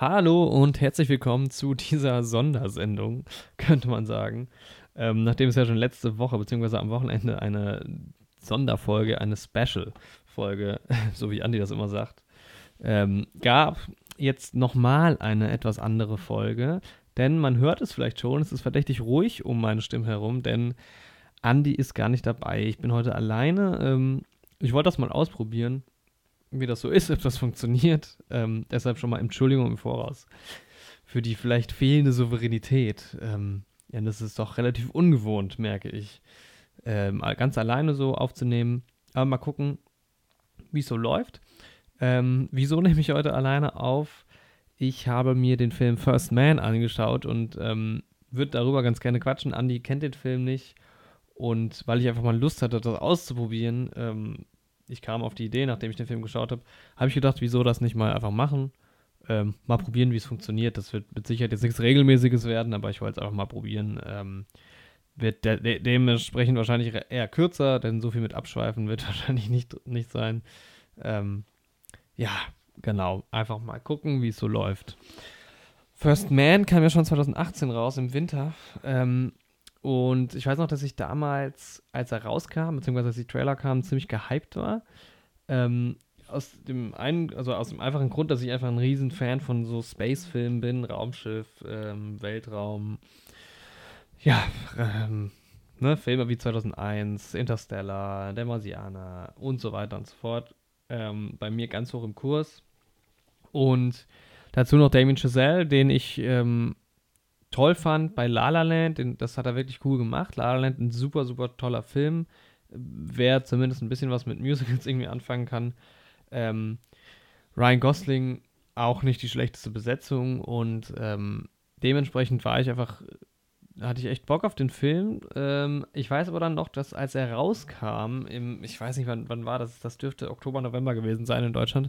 Hallo und herzlich willkommen zu dieser Sondersendung, könnte man sagen. Ähm, nachdem es ja schon letzte Woche, beziehungsweise am Wochenende, eine Sonderfolge, eine Special-Folge, so wie Andi das immer sagt, ähm, gab, jetzt nochmal eine etwas andere Folge. Denn man hört es vielleicht schon, es ist verdächtig ruhig um meine Stimme herum, denn Andi ist gar nicht dabei. Ich bin heute alleine. Ähm, ich wollte das mal ausprobieren wie das so ist, ob das funktioniert. Ähm, deshalb schon mal Entschuldigung im Voraus für die vielleicht fehlende Souveränität. Ähm, ja, das ist doch relativ ungewohnt, merke ich, ähm, ganz alleine so aufzunehmen. Aber mal gucken, wie es so läuft. Ähm, wieso nehme ich heute alleine auf? Ich habe mir den Film First Man angeschaut und ähm, würde darüber ganz gerne quatschen. Andy kennt den Film nicht. Und weil ich einfach mal Lust hatte, das auszuprobieren, ähm, ich kam auf die Idee, nachdem ich den Film geschaut habe, habe ich gedacht, wieso das nicht mal einfach machen? Ähm, mal probieren, wie es funktioniert. Das wird mit Sicherheit jetzt nichts Regelmäßiges werden, aber ich wollte es einfach mal probieren. Ähm, wird de de dementsprechend wahrscheinlich eher kürzer, denn so viel mit Abschweifen wird wahrscheinlich nicht, nicht sein. Ähm, ja, genau. Einfach mal gucken, wie es so läuft. First Man kam ja schon 2018 raus im Winter. Ähm, und ich weiß noch, dass ich damals, als er rauskam, beziehungsweise als die Trailer kamen, ziemlich gehypt war. Ähm, aus dem einen, also aus dem einfachen Grund, dass ich einfach ein riesen Fan von so Space-Filmen bin, Raumschiff, ähm, Weltraum, ja, ähm, ne, Filme wie 2001, Interstellar, Der Marsianer und so weiter und so fort. Ähm, bei mir ganz hoch im Kurs. Und dazu noch Damien Chazelle, den ich ähm, toll fand bei La La Land, das hat er wirklich cool gemacht. La La Land, ein super, super toller Film. Wer zumindest ein bisschen was mit Musicals irgendwie anfangen kann. Ähm, Ryan Gosling auch nicht die schlechteste Besetzung und ähm, dementsprechend war ich einfach, hatte ich echt Bock auf den Film. Ähm, ich weiß aber dann noch, dass als er rauskam, im, ich weiß nicht, wann, wann war das, das dürfte Oktober, November gewesen sein in Deutschland,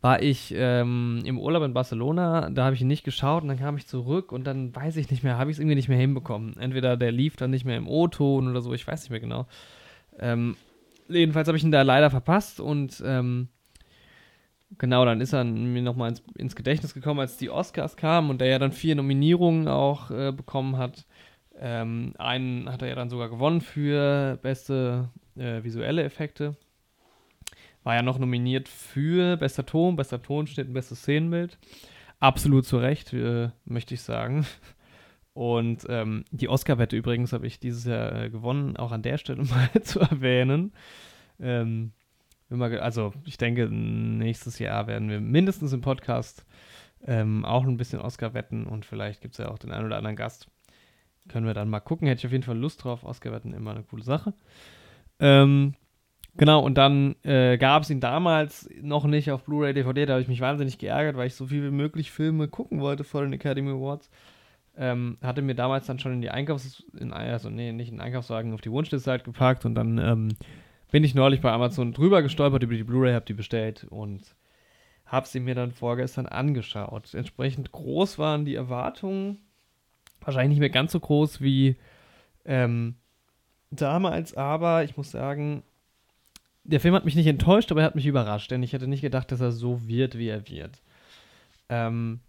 war ich ähm, im Urlaub in Barcelona, da habe ich ihn nicht geschaut und dann kam ich zurück und dann weiß ich nicht mehr, habe ich es irgendwie nicht mehr hinbekommen. Entweder der lief dann nicht mehr im O-Ton oder so, ich weiß nicht mehr genau. Ähm, jedenfalls habe ich ihn da leider verpasst und ähm, genau, dann ist er mir nochmal ins, ins Gedächtnis gekommen, als die Oscars kamen und der ja dann vier Nominierungen auch äh, bekommen hat. Ähm, einen hat er ja dann sogar gewonnen für beste äh, visuelle Effekte. War ja noch nominiert für bester Ton, bester Tonschnitt und bestes Szenenbild. Absolut zu Recht, äh, möchte ich sagen. Und ähm, die Oscar-Wette übrigens habe ich dieses Jahr äh, gewonnen, auch an der Stelle mal zu erwähnen. Ähm, also ich denke, nächstes Jahr werden wir mindestens im Podcast ähm, auch ein bisschen Oscar wetten und vielleicht gibt es ja auch den einen oder anderen Gast. Können wir dann mal gucken. Hätte ich auf jeden Fall Lust drauf. Oscar wetten immer eine coole Sache. Ähm, Genau, und dann äh, gab es ihn damals noch nicht auf Blu-ray, DVD. Da habe ich mich wahnsinnig geärgert, weil ich so viel wie möglich Filme gucken wollte vor den Academy Awards. Ähm, hatte mir damals dann schon in die Einkaufs... In, also, nee, nicht in Einkaufswagen, auf die Wunschliste halt gepackt. Und dann ähm, bin ich neulich bei Amazon drüber gestolpert über die Blu-ray, habe die bestellt und habe sie mir dann vorgestern angeschaut. Entsprechend groß waren die Erwartungen. Wahrscheinlich nicht mehr ganz so groß wie ähm, damals, aber ich muss sagen, der Film hat mich nicht enttäuscht, aber er hat mich überrascht, denn ich hätte nicht gedacht, dass er so wird, wie er wird. Ähm,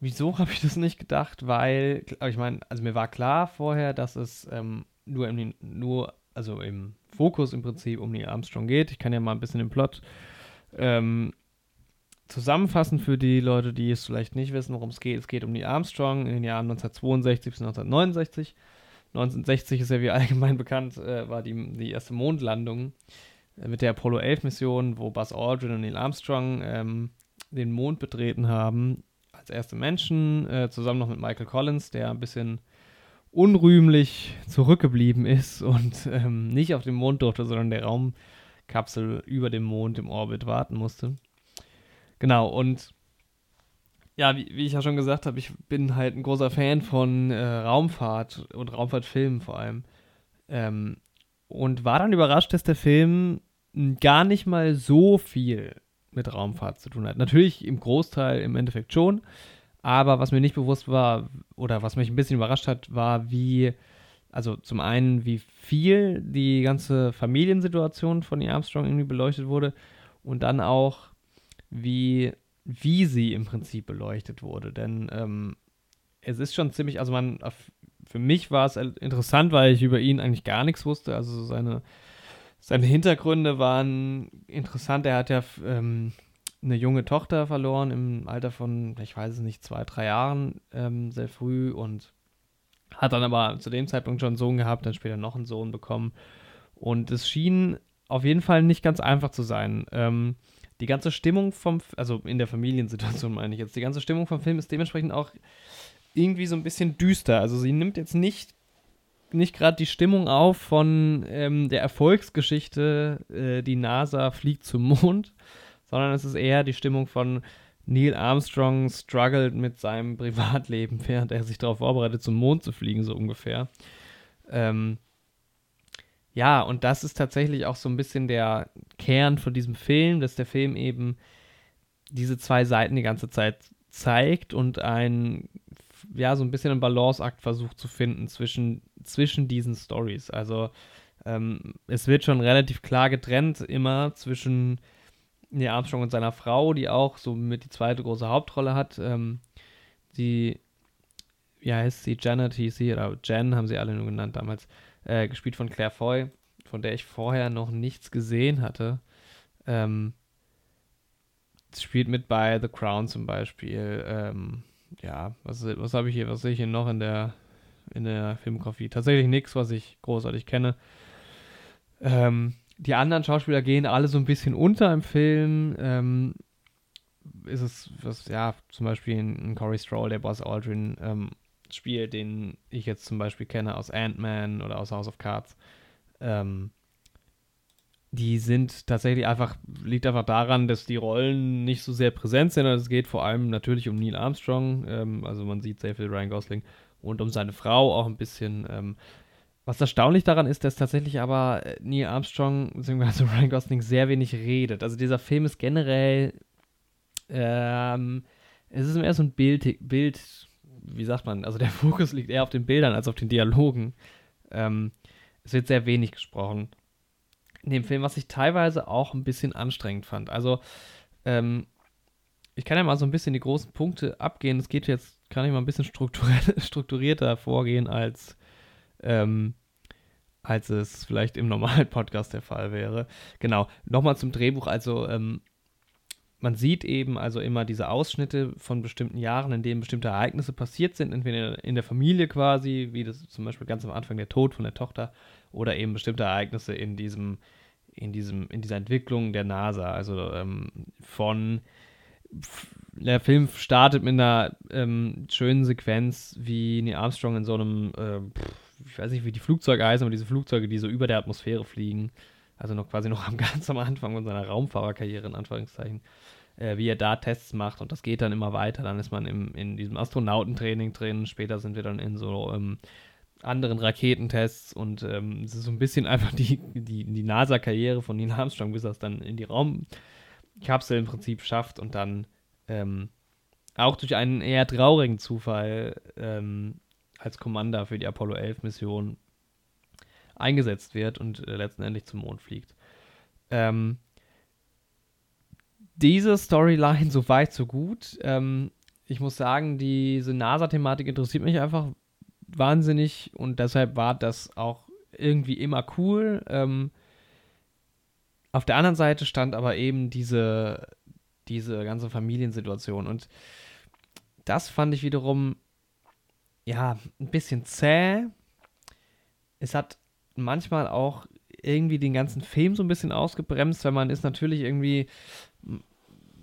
wieso habe ich das nicht gedacht? Weil, ich meine, also mir war klar vorher, dass es ähm, nur, im, nur, also im Fokus im Prinzip um Neil Armstrong geht. Ich kann ja mal ein bisschen den Plot ähm, zusammenfassen für die Leute, die es vielleicht nicht wissen, worum es geht. Es geht um Neil Armstrong in den Jahren 1962 bis 1969. 1960 ist ja wie allgemein bekannt, äh, war die, die erste Mondlandung äh, mit der Apollo 11 Mission, wo Buzz Aldrin und Neil Armstrong ähm, den Mond betreten haben, als erste Menschen, äh, zusammen noch mit Michael Collins, der ein bisschen unrühmlich zurückgeblieben ist und ähm, nicht auf dem Mond durfte, sondern der Raumkapsel über dem Mond im Orbit warten musste. Genau, und ja, wie, wie, ich ja schon gesagt habe, ich bin halt ein großer Fan von äh, Raumfahrt und Raumfahrtfilmen vor allem. Ähm, und war dann überrascht, dass der Film gar nicht mal so viel mit Raumfahrt zu tun hat. Natürlich im Großteil im Endeffekt schon, aber was mir nicht bewusst war oder was mich ein bisschen überrascht hat, war, wie, also zum einen, wie viel die ganze Familiensituation von Neil Armstrong irgendwie beleuchtet wurde und dann auch, wie wie sie im Prinzip beleuchtet wurde. Denn ähm, es ist schon ziemlich, also man, für mich war es interessant, weil ich über ihn eigentlich gar nichts wusste. Also seine, seine Hintergründe waren interessant. Er hat ja ähm, eine junge Tochter verloren im Alter von, ich weiß es nicht, zwei, drei Jahren, ähm, sehr früh und hat dann aber zu dem Zeitpunkt schon einen Sohn gehabt, dann später noch einen Sohn bekommen. Und es schien auf jeden Fall nicht ganz einfach zu sein. Ähm, die ganze Stimmung vom, also in der Familiensituation meine ich jetzt, die ganze Stimmung vom Film ist dementsprechend auch irgendwie so ein bisschen düster. Also sie nimmt jetzt nicht, nicht gerade die Stimmung auf von ähm, der Erfolgsgeschichte, äh, die NASA fliegt zum Mond, sondern es ist eher die Stimmung von Neil Armstrong struggelt mit seinem Privatleben, während er sich darauf vorbereitet, zum Mond zu fliegen, so ungefähr. Ähm, ja, und das ist tatsächlich auch so ein bisschen der Kern von diesem Film, dass der Film eben diese zwei Seiten die ganze Zeit zeigt und ein, ja, so ein bisschen einen Balanceakt versucht zu finden zwischen, zwischen diesen Stories. Also ähm, es wird schon relativ klar getrennt immer zwischen Neil Armstrong und seiner Frau, die auch so mit die zweite große Hauptrolle hat. Ähm, die, wie heißt sie, Janet hieß sie, oder Jen haben sie alle nur genannt damals, äh, gespielt von Claire Foy, von der ich vorher noch nichts gesehen hatte. Ähm, spielt mit bei The Crown zum Beispiel. Ähm, ja, was, was habe ich hier, was sehe ich hier noch in der, in der Filmografie? Tatsächlich nichts, was ich großartig kenne. Ähm, die anderen Schauspieler gehen alle so ein bisschen unter im Film. Ähm, ist es, was, ja, zum Beispiel ein, ein Corey Stroll, der Boss Aldrin ähm, spielt, den ich jetzt zum Beispiel kenne aus Ant-Man oder aus House of Cards. Ähm, die sind tatsächlich einfach, liegt einfach daran, dass die Rollen nicht so sehr präsent sind. Also es geht vor allem natürlich um Neil Armstrong, ähm, also man sieht sehr viel Ryan Gosling und um seine Frau auch ein bisschen. Ähm, was erstaunlich daran ist, dass tatsächlich aber äh, Neil Armstrong bzw. Ryan Gosling sehr wenig redet. Also dieser Film ist generell, ähm, es ist eher so ein Bild, Bild, wie sagt man, also der Fokus liegt eher auf den Bildern als auf den Dialogen. Ähm, es wird sehr wenig gesprochen in dem Film, was ich teilweise auch ein bisschen anstrengend fand. Also, ähm, ich kann ja mal so ein bisschen die großen Punkte abgehen. Es geht jetzt, kann ich mal ein bisschen strukturierter vorgehen als ähm, als es vielleicht im normalen Podcast der Fall wäre. Genau, nochmal zum Drehbuch. Also ähm, man sieht eben also immer diese Ausschnitte von bestimmten Jahren, in denen bestimmte Ereignisse passiert sind, entweder in der Familie quasi, wie das zum Beispiel ganz am Anfang der Tod von der Tochter, oder eben bestimmte Ereignisse in diesem, in diesem, in dieser Entwicklung der NASA. Also ähm, von der Film startet mit einer ähm, schönen Sequenz, wie Neil Armstrong in so einem äh, ich weiß nicht, wie die Flugzeuge heißen, aber diese Flugzeuge, die so über der Atmosphäre fliegen, also noch quasi noch am ganz am Anfang von seiner Raumfahrerkarriere, in Anführungszeichen, äh, wie er da Tests macht und das geht dann immer weiter. Dann ist man im, in diesem Astronautentraining drin, später sind wir dann in so ähm, anderen Raketentests und ähm, es ist so ein bisschen einfach die, die, die NASA-Karriere von Neil Armstrong, bis er es dann in die Raumkapsel im Prinzip schafft und dann ähm, auch durch einen eher traurigen Zufall ähm, als Commander für die Apollo 11 Mission eingesetzt wird und äh, letztendlich zum Mond fliegt. Ähm, diese Storyline so weit, so gut. Ähm, ich muss sagen, diese NASA-Thematik interessiert mich einfach wahnsinnig und deshalb war das auch irgendwie immer cool. Ähm, auf der anderen Seite stand aber eben diese, diese ganze Familiensituation und das fand ich wiederum ja, ein bisschen zäh. Es hat manchmal auch irgendwie den ganzen Film so ein bisschen ausgebremst, weil man ist natürlich irgendwie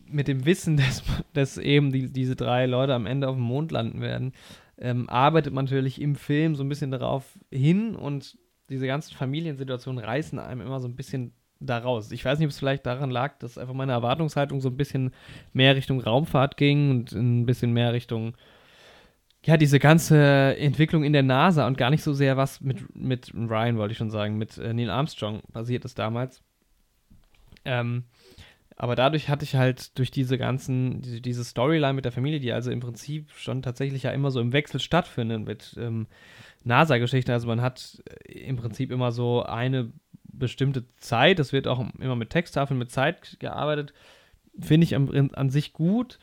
mit dem Wissen, dass, dass eben die, diese drei Leute am Ende auf dem Mond landen werden, ähm, arbeitet man natürlich im Film so ein bisschen darauf hin und diese ganzen Familiensituationen reißen einem immer so ein bisschen daraus. Ich weiß nicht, ob es vielleicht daran lag, dass einfach meine Erwartungshaltung so ein bisschen mehr Richtung Raumfahrt ging und ein bisschen mehr Richtung ja, diese ganze Entwicklung in der NASA und gar nicht so sehr was mit, mit Ryan, wollte ich schon sagen, mit äh, Neil Armstrong passiert ist damals. Ähm, aber dadurch hatte ich halt durch diese ganzen, diese, diese, Storyline mit der Familie, die also im Prinzip schon tatsächlich ja immer so im Wechsel stattfindet mit ähm, NASA-Geschichten. Also man hat äh, im Prinzip immer so eine bestimmte Zeit, es wird auch immer mit Texttafeln, mit Zeit gearbeitet, finde ich an, an, sich gut.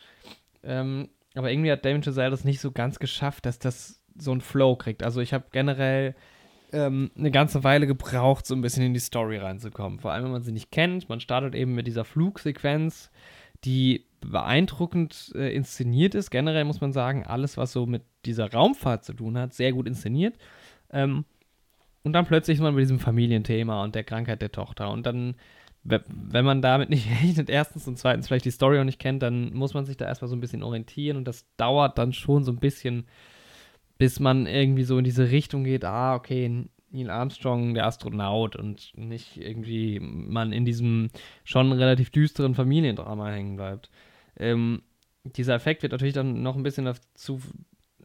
Ähm, aber irgendwie hat Damien Chazelle das nicht so ganz geschafft, dass das so einen Flow kriegt. Also ich habe generell ähm, eine ganze Weile gebraucht, so ein bisschen in die Story reinzukommen. Vor allem, wenn man sie nicht kennt. Man startet eben mit dieser Flugsequenz, die beeindruckend äh, inszeniert ist. Generell muss man sagen, alles, was so mit dieser Raumfahrt zu tun hat, sehr gut inszeniert. Ähm, und dann plötzlich ist man bei diesem Familienthema und der Krankheit der Tochter. Und dann, wenn man damit nicht rechnet, erstens und zweitens vielleicht die Story auch nicht kennt, dann muss man sich da erstmal so ein bisschen orientieren. Und das dauert dann schon so ein bisschen, bis man irgendwie so in diese Richtung geht, ah, okay, Neil Armstrong, der Astronaut und nicht irgendwie man in diesem schon relativ düsteren Familiendrama hängen bleibt. Ähm, dieser Effekt wird natürlich dann noch ein bisschen dazu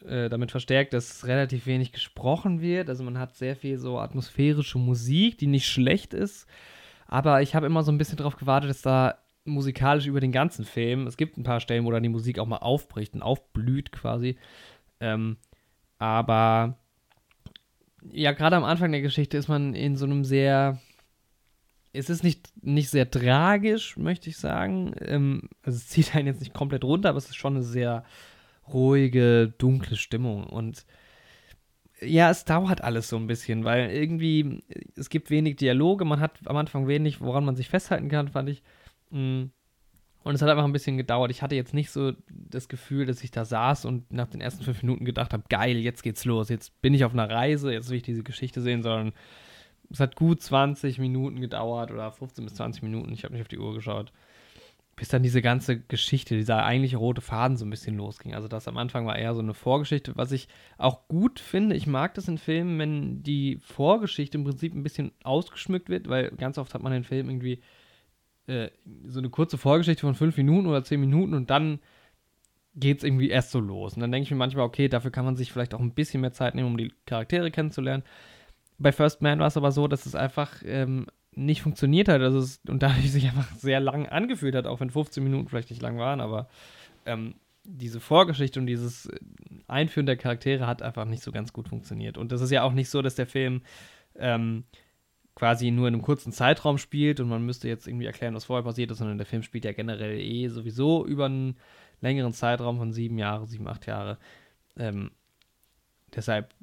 äh, damit verstärkt, dass relativ wenig gesprochen wird. Also man hat sehr viel so atmosphärische Musik, die nicht schlecht ist. Aber ich habe immer so ein bisschen darauf gewartet, dass da musikalisch über den ganzen Film, es gibt ein paar Stellen, wo dann die Musik auch mal aufbricht und aufblüht quasi. Ähm, aber ja, gerade am Anfang der Geschichte ist man in so einem sehr. Es ist nicht, nicht sehr tragisch, möchte ich sagen. Ähm, also es zieht einen jetzt nicht komplett runter, aber es ist schon eine sehr ruhige, dunkle Stimmung. Und ja, es dauert alles so ein bisschen, weil irgendwie, es gibt wenig Dialoge, man hat am Anfang wenig, woran man sich festhalten kann, fand ich. Mm. Und es hat einfach ein bisschen gedauert. Ich hatte jetzt nicht so das Gefühl, dass ich da saß und nach den ersten fünf Minuten gedacht habe, geil, jetzt geht's los, jetzt bin ich auf einer Reise, jetzt will ich diese Geschichte sehen, sondern es hat gut 20 Minuten gedauert oder 15 bis 20 Minuten, ich habe nicht auf die Uhr geschaut, bis dann diese ganze Geschichte, dieser eigentliche rote Faden so ein bisschen losging. Also das am Anfang war eher so eine Vorgeschichte, was ich auch gut finde. Ich mag das in Filmen, wenn die Vorgeschichte im Prinzip ein bisschen ausgeschmückt wird, weil ganz oft hat man in Filmen irgendwie äh, so eine kurze Vorgeschichte von fünf Minuten oder zehn Minuten und dann geht es irgendwie erst so los. Und dann denke ich mir manchmal, okay, dafür kann man sich vielleicht auch ein bisschen mehr Zeit nehmen, um die Charaktere kennenzulernen. Bei First Man war es aber so, dass es einfach ähm, nicht funktioniert hat also es, und dadurch sich einfach sehr lang angefühlt hat, auch wenn 15 Minuten vielleicht nicht lang waren, aber ähm, diese Vorgeschichte und dieses Einführen der Charaktere hat einfach nicht so ganz gut funktioniert. Und das ist ja auch nicht so, dass der Film ähm, quasi nur in einem kurzen Zeitraum spielt und man müsste jetzt irgendwie erklären, was vorher passiert ist, sondern der Film spielt ja generell eh sowieso über einen längeren Zeitraum von sieben Jahre, sieben, acht Jahre. Ähm, deshalb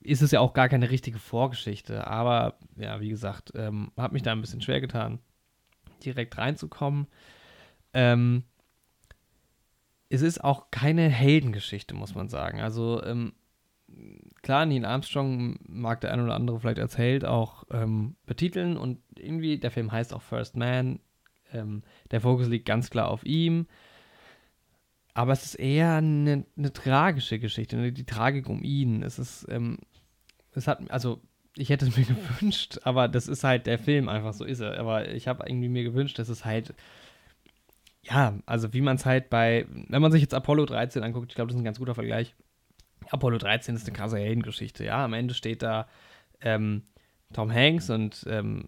ist es ja auch gar keine richtige Vorgeschichte. Aber ja, wie gesagt, ähm, hat mich da ein bisschen schwer getan, direkt reinzukommen. Ähm, es ist auch keine Heldengeschichte, muss man sagen. Also ähm, klar, Neil Armstrong mag der ein oder andere vielleicht als Held auch ähm, betiteln und irgendwie, der Film heißt auch First Man. Ähm, der Fokus liegt ganz klar auf ihm. Aber es ist eher eine, eine tragische Geschichte, eine, die Tragik um ihn. Es ist, ähm, es hat, also ich hätte es mir gewünscht, aber das ist halt der Film, einfach so ist er. Aber ich habe irgendwie mir gewünscht, dass es halt, ja, also wie man es halt bei, wenn man sich jetzt Apollo 13 anguckt, ich glaube, das ist ein ganz guter Vergleich, Apollo 13 ist eine krasse Heldengeschichte, ja. Am Ende steht da ähm, Tom Hanks und ähm,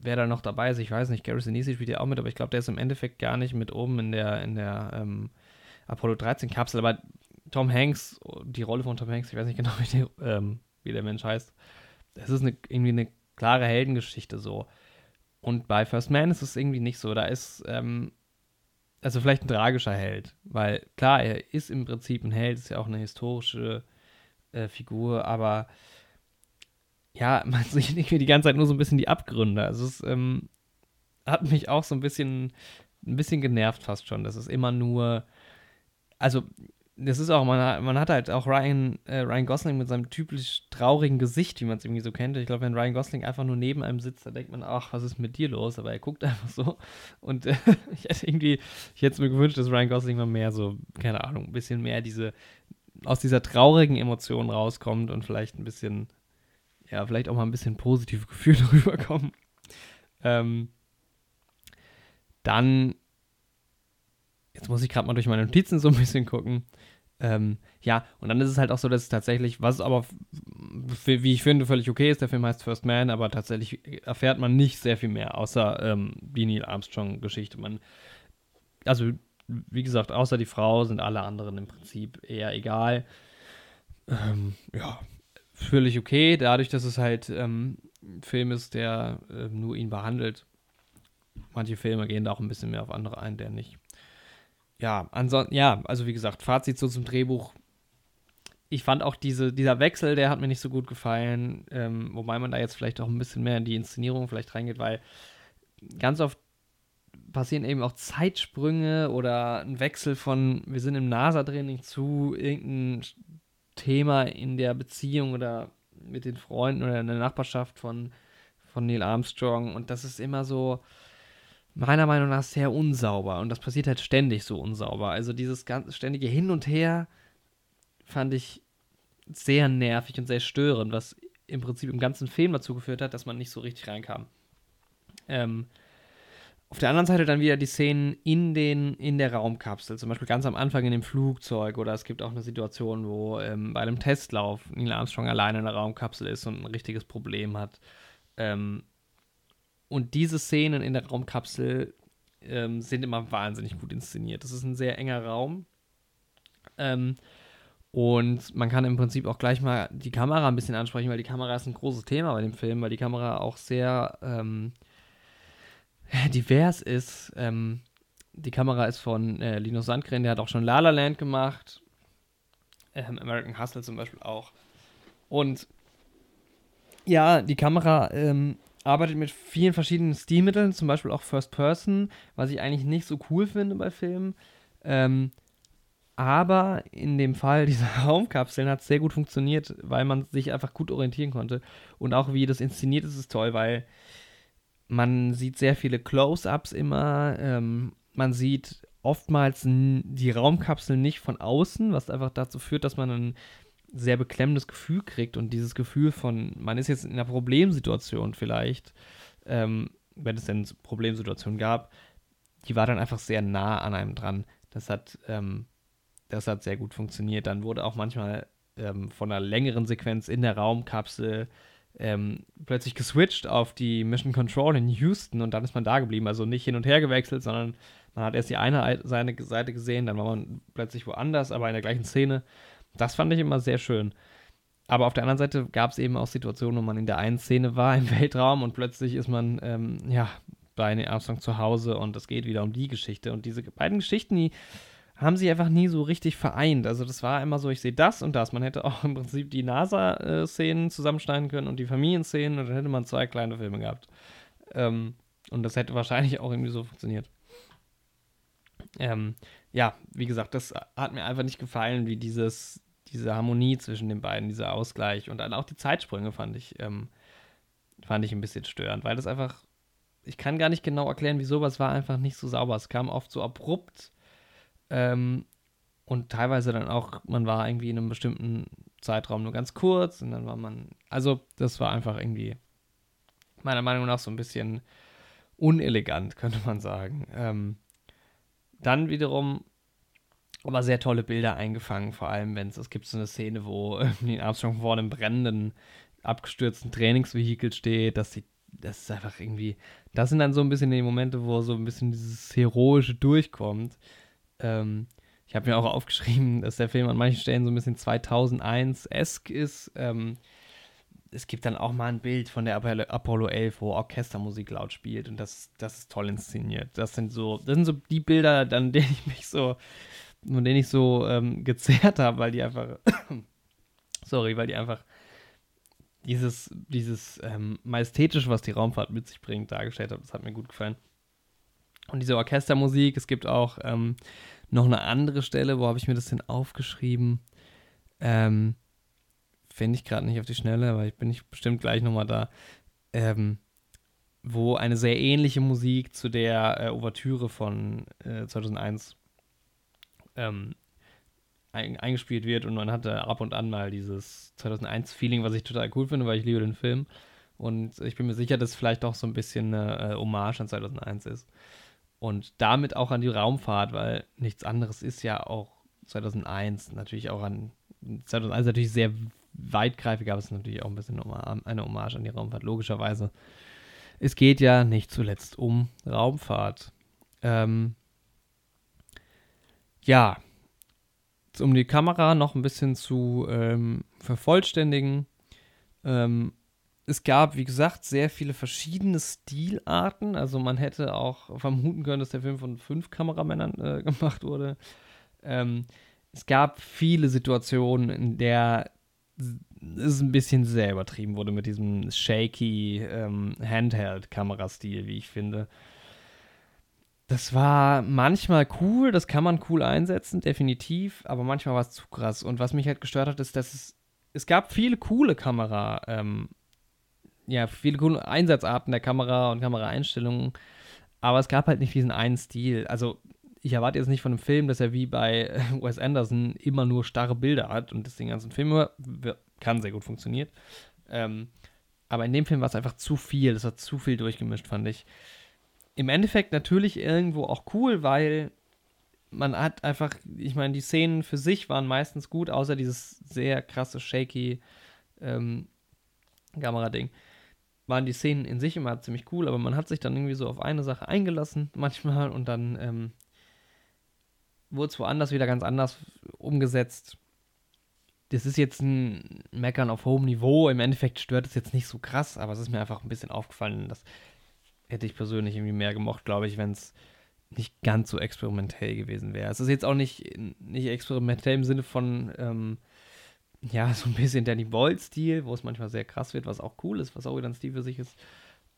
wer da noch dabei ist, ich weiß nicht, Gary Sinise spielt ja auch mit, aber ich glaube, der ist im Endeffekt gar nicht mit oben in der, in der ähm, Apollo 13 Kapsel, aber Tom Hanks, die Rolle von Tom Hanks, ich weiß nicht genau, wie, der, ähm, wie der Mensch heißt, das ist eine, irgendwie eine klare Heldengeschichte so. Und bei First Man ist es irgendwie nicht so. Da ist, ähm, also vielleicht ein tragischer Held, weil klar, er ist im Prinzip ein Held, ist ja auch eine historische äh, Figur, aber ja, man sieht irgendwie die ganze Zeit nur so ein bisschen die Abgründe. Also es ähm, hat mich auch so ein bisschen, ein bisschen genervt fast schon. Das ist immer nur, also das ist auch, man hat, man hat halt auch Ryan, äh, Ryan Gosling mit seinem typisch traurigen Gesicht, wie man es irgendwie so kennt. Ich glaube, wenn Ryan Gosling einfach nur neben einem sitzt, da denkt man, ach, was ist mit dir los? Aber er guckt einfach so. Und äh, ich hätte irgendwie, ich hätte mir gewünscht, dass Ryan Gosling mal mehr so, keine Ahnung, ein bisschen mehr diese, aus dieser traurigen Emotion rauskommt und vielleicht ein bisschen, ja, vielleicht auch mal ein bisschen positive Gefühle rüberkommen. Ähm, dann Jetzt muss ich gerade mal durch meine Notizen so ein bisschen gucken. Ähm, ja, und dann ist es halt auch so, dass es tatsächlich, was aber, wie ich finde, völlig okay ist, der Film heißt First Man, aber tatsächlich erfährt man nicht sehr viel mehr, außer ähm, die Neil Armstrong-Geschichte. Man, also, wie gesagt, außer die Frau sind alle anderen im Prinzip eher egal. Ähm, ja, völlig okay, dadurch, dass es halt ähm, ein Film ist, der äh, nur ihn behandelt. Manche Filme gehen da auch ein bisschen mehr auf andere ein, der nicht. Ja, ansonsten, ja, also wie gesagt, Fazit so zum Drehbuch. Ich fand auch diese, dieser Wechsel, der hat mir nicht so gut gefallen, ähm, wobei man da jetzt vielleicht auch ein bisschen mehr in die Inszenierung vielleicht reingeht, weil ganz oft passieren eben auch Zeitsprünge oder ein Wechsel von, wir sind im NASA-Training zu irgendeinem Thema in der Beziehung oder mit den Freunden oder in der Nachbarschaft von, von Neil Armstrong. Und das ist immer so, meiner Meinung nach, sehr unsauber. Und das passiert halt ständig so unsauber. Also dieses ganz ständige Hin und Her fand ich sehr nervig und sehr störend, was im Prinzip im ganzen Film dazu geführt hat, dass man nicht so richtig reinkam. Ähm, auf der anderen Seite dann wieder die Szenen in, den, in der Raumkapsel, zum Beispiel ganz am Anfang in dem Flugzeug oder es gibt auch eine Situation, wo ähm, bei einem Testlauf Neil Armstrong alleine in der Raumkapsel ist und ein richtiges Problem hat. Ähm, und diese Szenen in der Raumkapsel ähm, sind immer wahnsinnig gut inszeniert. Das ist ein sehr enger Raum. Ähm, und man kann im Prinzip auch gleich mal die Kamera ein bisschen ansprechen, weil die Kamera ist ein großes Thema bei dem Film, weil die Kamera auch sehr ähm, divers ist. Ähm, die Kamera ist von äh, Linus Sandgren, der hat auch schon La La Land gemacht. Ähm, American Hustle zum Beispiel auch. Und ja, die Kamera ähm, arbeitet mit vielen verschiedenen Stilmitteln, zum Beispiel auch First Person, was ich eigentlich nicht so cool finde bei Filmen. Ähm, aber in dem Fall dieser Raumkapseln hat es sehr gut funktioniert, weil man sich einfach gut orientieren konnte. Und auch wie das inszeniert ist, ist toll, weil man sieht sehr viele Close-ups immer. Ähm, man sieht oftmals die Raumkapsel nicht von außen, was einfach dazu führt, dass man ein sehr beklemmendes Gefühl kriegt und dieses Gefühl von, man ist jetzt in einer Problemsituation vielleicht, ähm, wenn es denn Problemsituationen gab, die war dann einfach sehr nah an einem dran. Das hat, ähm, das hat sehr gut funktioniert. Dann wurde auch manchmal ähm, von einer längeren Sequenz in der Raumkapsel ähm, plötzlich geswitcht auf die Mission Control in Houston und dann ist man da geblieben. Also nicht hin und her gewechselt, sondern man hat erst die eine Seite gesehen, dann war man plötzlich woanders, aber in der gleichen Szene. Das fand ich immer sehr schön. Aber auf der anderen Seite gab es eben auch Situationen, wo man in der einen Szene war im Weltraum und plötzlich ist man ähm, ja bei Neil Armstrong zu Hause und es geht wieder um die Geschichte. Und diese beiden Geschichten, die haben sie einfach nie so richtig vereint. Also das war immer so, ich sehe das und das. Man hätte auch im Prinzip die NASA-Szenen zusammenschneiden können und die Familienszenen und dann hätte man zwei kleine Filme gehabt. Ähm, und das hätte wahrscheinlich auch irgendwie so funktioniert. Ähm, ja, wie gesagt, das hat mir einfach nicht gefallen, wie dieses, diese Harmonie zwischen den beiden, dieser Ausgleich und dann auch die Zeitsprünge fand ich, ähm, fand ich ein bisschen störend, weil das einfach, ich kann gar nicht genau erklären, wieso, aber es war einfach nicht so sauber. Es kam oft so abrupt ähm, und teilweise dann auch, man war irgendwie in einem bestimmten Zeitraum nur ganz kurz und dann war man, also das war einfach irgendwie meiner Meinung nach so ein bisschen unelegant, könnte man sagen. Ähm, dann wiederum aber sehr tolle Bilder eingefangen, vor allem wenn es, es gibt so eine Szene, wo irgendwie Armstrong vor einem brennenden, abgestürzten Trainingsvehikel steht, das sieht, das ist einfach irgendwie, das sind dann so ein bisschen die Momente, wo so ein bisschen dieses Heroische durchkommt. Ähm, ich habe mir auch aufgeschrieben, dass der Film an manchen Stellen so ein bisschen 2001-esk ist. Ähm, es gibt dann auch mal ein Bild von der Apollo 11, wo Orchestermusik laut spielt und das, das ist toll inszeniert. Das sind so, das sind so die Bilder, an denen ich mich so, von denen ich so ähm, gezerrt habe, weil die einfach, sorry, weil die einfach dieses, dieses ähm, Majestätische, was die Raumfahrt mit sich bringt, dargestellt haben. Das hat mir gut gefallen. Und diese Orchestermusik, es gibt auch ähm, noch eine andere Stelle, wo habe ich mir das denn aufgeschrieben? Ähm, Finde ich gerade nicht auf die Schnelle, aber ich bin nicht bestimmt gleich nochmal da. Ähm, wo eine sehr ähnliche Musik zu der äh, Ouvertüre von äh, 2001 ähm, ein, eingespielt wird und man hatte ab und an mal dieses 2001-Feeling, was ich total cool finde, weil ich liebe den Film. Und ich bin mir sicher, dass es vielleicht auch so ein bisschen eine äh, Hommage an 2001 ist. Und damit auch an die Raumfahrt, weil nichts anderes ist ja auch 2001 natürlich auch an 2001 natürlich sehr weitgreifig, aber es ist natürlich auch ein bisschen eine Hommage an die Raumfahrt, logischerweise. Es geht ja nicht zuletzt um Raumfahrt. Ähm, ja, um die Kamera noch ein bisschen zu ähm, vervollständigen. Ähm, es gab, wie gesagt, sehr viele verschiedene Stilarten. Also man hätte auch vermuten können, dass der Film von fünf Kameramännern äh, gemacht wurde. Ähm, es gab viele Situationen, in der es ein bisschen sehr übertrieben wurde mit diesem shaky ähm, Handheld-Kamerastil, wie ich finde. Das war manchmal cool, das kann man cool einsetzen, definitiv, aber manchmal war es zu krass. Und was mich halt gestört hat, ist, dass es, es gab viele coole Kamera, ähm, ja, viele coole Einsatzarten der Kamera und Kameraeinstellungen, aber es gab halt nicht diesen einen Stil. Also ich erwarte jetzt nicht von einem Film, dass er wie bei Wes Anderson immer nur starre Bilder hat und das den ganzen Film kann sehr gut funktioniert. Ähm, aber in dem Film war es einfach zu viel, es war zu viel durchgemischt, fand ich. Im Endeffekt natürlich irgendwo auch cool, weil man hat einfach, ich meine, die Szenen für sich waren meistens gut, außer dieses sehr krasse, shaky ähm, Kamerading. Waren die Szenen in sich immer ziemlich cool, aber man hat sich dann irgendwie so auf eine Sache eingelassen, manchmal, und dann ähm, wurde es woanders wieder ganz anders umgesetzt. Das ist jetzt ein Meckern auf hohem Niveau. Im Endeffekt stört es jetzt nicht so krass, aber es ist mir einfach ein bisschen aufgefallen. Das hätte ich persönlich irgendwie mehr gemocht, glaube ich, wenn es nicht ganz so experimentell gewesen wäre. Es ist jetzt auch nicht, nicht experimentell im Sinne von, ähm, ja, so ein bisschen Danny Boyle-Stil, wo es manchmal sehr krass wird, was auch cool ist, was auch wieder ein Stil für sich ist.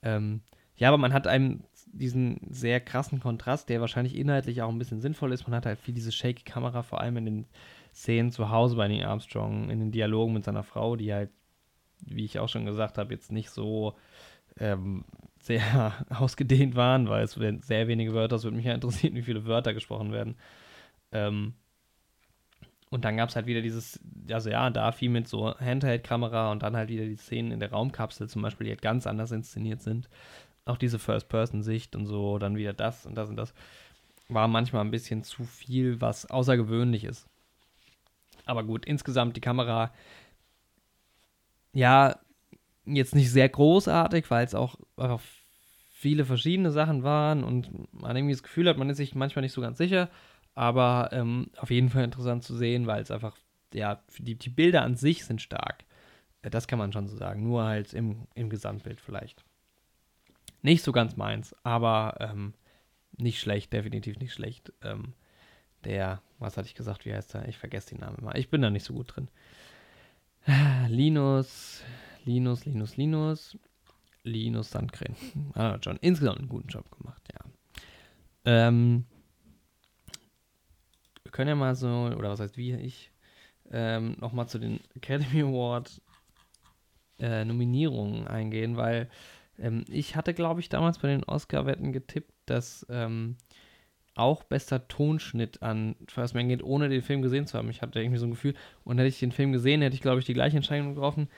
Ähm, ja, aber man hat einem diesen sehr krassen Kontrast, der wahrscheinlich inhaltlich auch ein bisschen sinnvoll ist. Man hat halt viel diese shaky Kamera, vor allem in den Szenen zu Hause bei Neil Armstrong, in den Dialogen mit seiner Frau, die halt, wie ich auch schon gesagt habe, jetzt nicht so ähm, sehr ausgedehnt waren, weil es werden sehr wenige Wörter, es würde mich ja interessieren, wie viele Wörter gesprochen werden. Ähm, und dann gab es halt wieder dieses, also ja, da viel mit so Handheld-Kamera und dann halt wieder die Szenen in der Raumkapsel zum Beispiel, die halt ganz anders inszeniert sind auch diese First-Person-Sicht und so, dann wieder das und das und das, war manchmal ein bisschen zu viel, was außergewöhnlich ist. Aber gut, insgesamt die Kamera, ja, jetzt nicht sehr großartig, weil es auch einfach viele verschiedene Sachen waren und man irgendwie das Gefühl hat, man ist sich manchmal nicht so ganz sicher, aber ähm, auf jeden Fall interessant zu sehen, weil es einfach, ja, die, die Bilder an sich sind stark. Das kann man schon so sagen, nur halt im, im Gesamtbild vielleicht. Nicht so ganz meins, aber ähm, nicht schlecht, definitiv nicht schlecht. Ähm, der, was hatte ich gesagt, wie heißt er? Ich vergesse den Namen immer. Ich bin da nicht so gut drin. Linus, Linus, Linus, Linus, Linus Sandgren. Ah, John, insgesamt einen guten Job gemacht, ja. Ähm, wir können ja mal so, oder was heißt wir, ich, ähm, nochmal zu den Academy Award äh, Nominierungen eingehen, weil ähm, ich hatte, glaube ich, damals bei den Oscar-Wetten getippt, dass ähm, auch bester Tonschnitt an First Man geht, ohne den Film gesehen zu haben. Ich hatte irgendwie so ein Gefühl, und hätte ich den Film gesehen, hätte ich, glaube ich, die gleiche Entscheidung getroffen.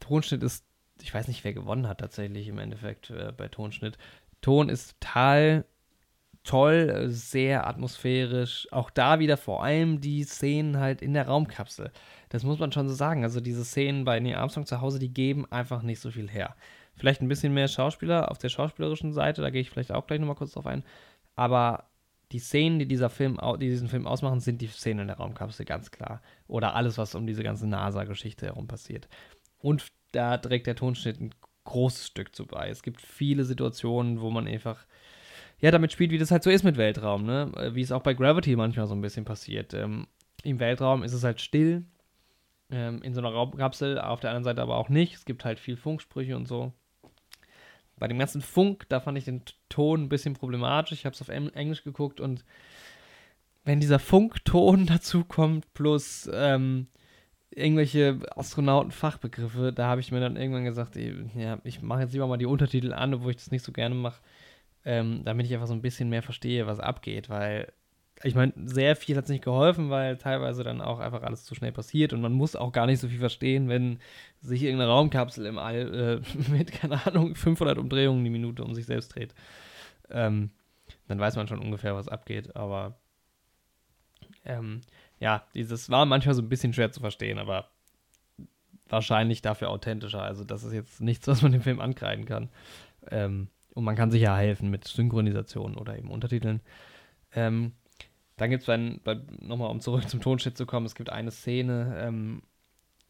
Tonschnitt ist, ich weiß nicht, wer gewonnen hat tatsächlich im Endeffekt äh, bei Tonschnitt. Ton ist total toll, sehr atmosphärisch. Auch da wieder vor allem die Szenen halt in der Raumkapsel. Das muss man schon so sagen. Also diese Szenen bei Neil Armstrong zu Hause, die geben einfach nicht so viel her. Vielleicht ein bisschen mehr Schauspieler auf der schauspielerischen Seite, da gehe ich vielleicht auch gleich nochmal kurz drauf ein. Aber die Szenen, die, dieser Film, die diesen Film ausmachen, sind die Szenen in der Raumkapsel, ganz klar. Oder alles, was um diese ganze NASA-Geschichte herum passiert. Und da trägt der Tonschnitt ein großes Stück zu bei. Es gibt viele Situationen, wo man einfach ja damit spielt, wie das halt so ist mit Weltraum, ne? Wie es auch bei Gravity manchmal so ein bisschen passiert. Ähm, Im Weltraum ist es halt still, ähm, in so einer Raumkapsel, auf der anderen Seite aber auch nicht. Es gibt halt viel Funksprüche und so bei dem ganzen Funk, da fand ich den Ton ein bisschen problematisch. Ich habe es auf Englisch geguckt und wenn dieser Funkton dazu kommt, plus ähm, irgendwelche Astronauten-Fachbegriffe, da habe ich mir dann irgendwann gesagt, ja, ich mache jetzt lieber mal die Untertitel an, obwohl ich das nicht so gerne mache, ähm, damit ich einfach so ein bisschen mehr verstehe, was abgeht, weil ich meine, sehr viel hat es nicht geholfen, weil teilweise dann auch einfach alles zu schnell passiert und man muss auch gar nicht so viel verstehen, wenn sich irgendeine Raumkapsel im All äh, mit, keine Ahnung, 500 Umdrehungen die Minute um sich selbst dreht. Ähm, dann weiß man schon ungefähr, was abgeht, aber ähm, ja, dieses war manchmal so ein bisschen schwer zu verstehen, aber wahrscheinlich dafür authentischer. Also, das ist jetzt nichts, was man dem Film ankreiden kann. Ähm, und man kann sich ja helfen mit Synchronisation oder eben Untertiteln. Ähm, dann gibt es dann, nochmal um zurück zum Tonschnitt zu kommen, es gibt eine Szene, ähm,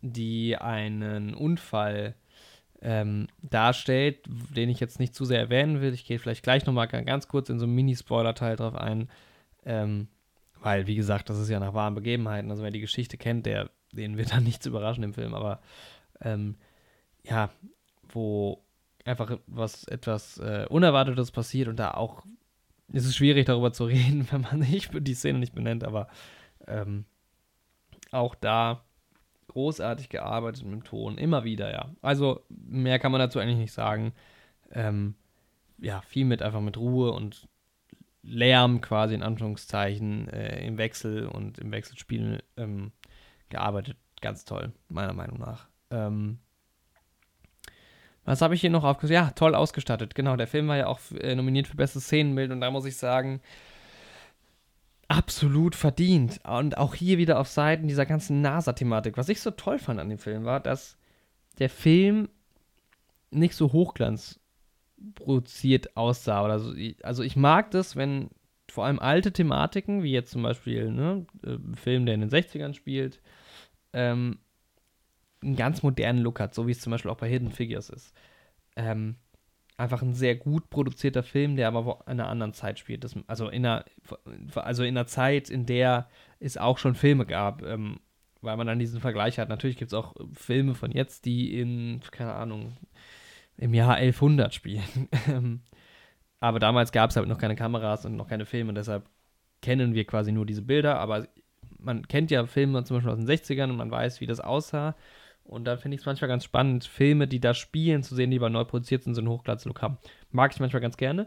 die einen Unfall ähm, darstellt, den ich jetzt nicht zu sehr erwähnen will. Ich gehe vielleicht gleich nochmal ganz kurz in so einen Mini-Spoiler-Teil drauf ein. Ähm, weil, wie gesagt, das ist ja nach wahren Begebenheiten. Also wer die Geschichte kennt, der, den wird dann nichts überraschen im Film. Aber ähm, ja, wo einfach was etwas äh, Unerwartetes passiert und da auch ist es schwierig darüber zu reden, wenn man nicht die Szene nicht benennt, aber ähm, auch da großartig gearbeitet mit dem Ton, immer wieder, ja. Also mehr kann man dazu eigentlich nicht sagen. Ähm, ja, viel mit einfach mit Ruhe und Lärm quasi in Anführungszeichen äh, im Wechsel und im Wechselspiel ähm, gearbeitet. Ganz toll, meiner Meinung nach. Ähm, was habe ich hier noch aufgeschrieben? Ja, toll ausgestattet. Genau, der Film war ja auch äh, nominiert für bestes Szenenbild und da muss ich sagen, absolut verdient. Und auch hier wieder auf Seiten dieser ganzen NASA-Thematik. Was ich so toll fand an dem Film war, dass der Film nicht so hochglanz produziert aussah. Oder so. Also ich mag das, wenn vor allem alte Thematiken, wie jetzt zum Beispiel ne, ein Film, der in den 60ern spielt, ähm, einen ganz modernen Look hat, so wie es zum Beispiel auch bei Hidden Figures ist. Ähm, einfach ein sehr gut produzierter Film, der aber in einer anderen Zeit spielt. Das, also, in einer, also in einer Zeit, in der es auch schon Filme gab, ähm, weil man dann diesen Vergleich hat. Natürlich gibt es auch Filme von jetzt, die in, keine Ahnung, im Jahr 1100 spielen. Ähm, aber damals gab es halt noch keine Kameras und noch keine Filme, deshalb kennen wir quasi nur diese Bilder. Aber man kennt ja Filme zum Beispiel aus den 60ern und man weiß, wie das aussah. Und da finde ich es manchmal ganz spannend, Filme, die da spielen, zu sehen, die aber neu produziert sind, so einen Hochglanzlook haben. Mag ich manchmal ganz gerne.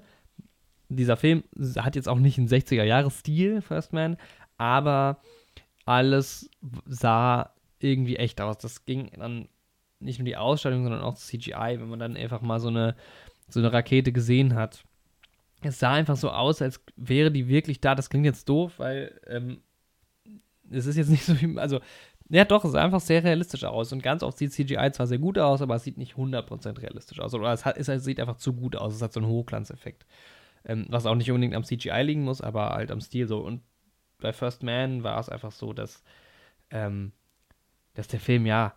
Dieser Film hat jetzt auch nicht einen 60er-Jahres-Stil, First Man, aber alles sah irgendwie echt aus. Das ging dann nicht nur die Ausstattung, sondern auch das CGI, wenn man dann einfach mal so eine, so eine Rakete gesehen hat. Es sah einfach so aus, als wäre die wirklich da. Das klingt jetzt doof, weil ähm, es ist jetzt nicht so wie, also ja, doch, es sah einfach sehr realistisch aus. Und ganz oft sieht CGI zwar sehr gut aus, aber es sieht nicht 100% realistisch aus. Oder es, hat, es sieht einfach zu gut aus. Es hat so einen Hochglanzeffekt. Ähm, was auch nicht unbedingt am CGI liegen muss, aber halt am Stil so. Und bei First Man war es einfach so, dass, ähm, dass der Film ja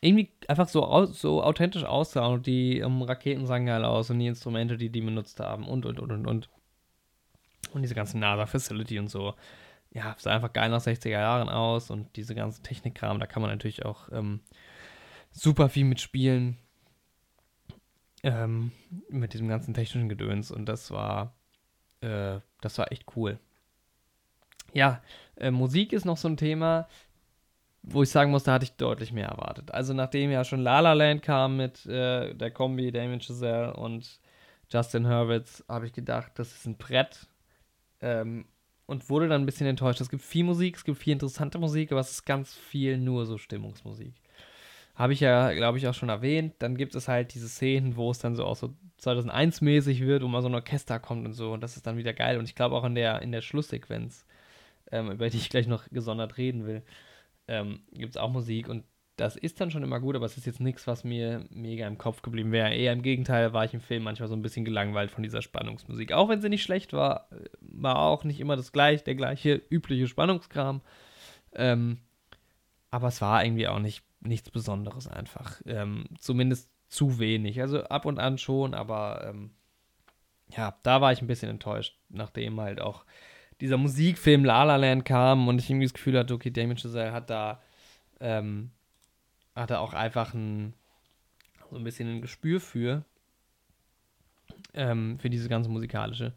irgendwie einfach so, so authentisch aussah und die um, Raketen sahen geil aus und die Instrumente, die die benutzt haben und und und und und. Und diese ganze NASA-Facility und so ja, sah einfach geil nach 60er Jahren aus und diese ganzen Technikkram, da kann man natürlich auch ähm, super viel mitspielen. Ähm, mit diesem ganzen technischen Gedöns und das war, äh, das war echt cool. Ja, äh, Musik ist noch so ein Thema, wo ich sagen muss, da hatte ich deutlich mehr erwartet. Also nachdem ja schon La La Land kam mit äh, der Kombi Damien Chazelle und Justin Hurwitz, habe ich gedacht, das ist ein Brett. Ähm, und wurde dann ein bisschen enttäuscht. Es gibt viel Musik, es gibt viel interessante Musik, aber es ist ganz viel nur so Stimmungsmusik. Habe ich ja, glaube ich, auch schon erwähnt. Dann gibt es halt diese Szenen, wo es dann so auch so 2001-mäßig wird, wo mal so ein Orchester kommt und so. Und das ist dann wieder geil. Und ich glaube auch in der, in der Schlusssequenz, ähm, über die ich gleich noch gesondert reden will, ähm, gibt es auch Musik. Und das ist dann schon immer gut, aber es ist jetzt nichts, was mir mega im Kopf geblieben wäre. Eher im Gegenteil war ich im Film manchmal so ein bisschen gelangweilt von dieser Spannungsmusik. Auch wenn sie nicht schlecht war, war auch nicht immer das gleiche, der gleiche übliche Spannungskram. Ähm, aber es war irgendwie auch nicht nichts Besonderes einfach. Ähm, zumindest zu wenig. Also ab und an schon, aber ähm, ja, da war ich ein bisschen enttäuscht, nachdem halt auch dieser Musikfilm La La Land kam und ich irgendwie das Gefühl hatte, okay, Damien Chazelle hat da ähm, hat er auch einfach ein, so ein bisschen ein Gespür für, ähm, für diese ganze musikalische.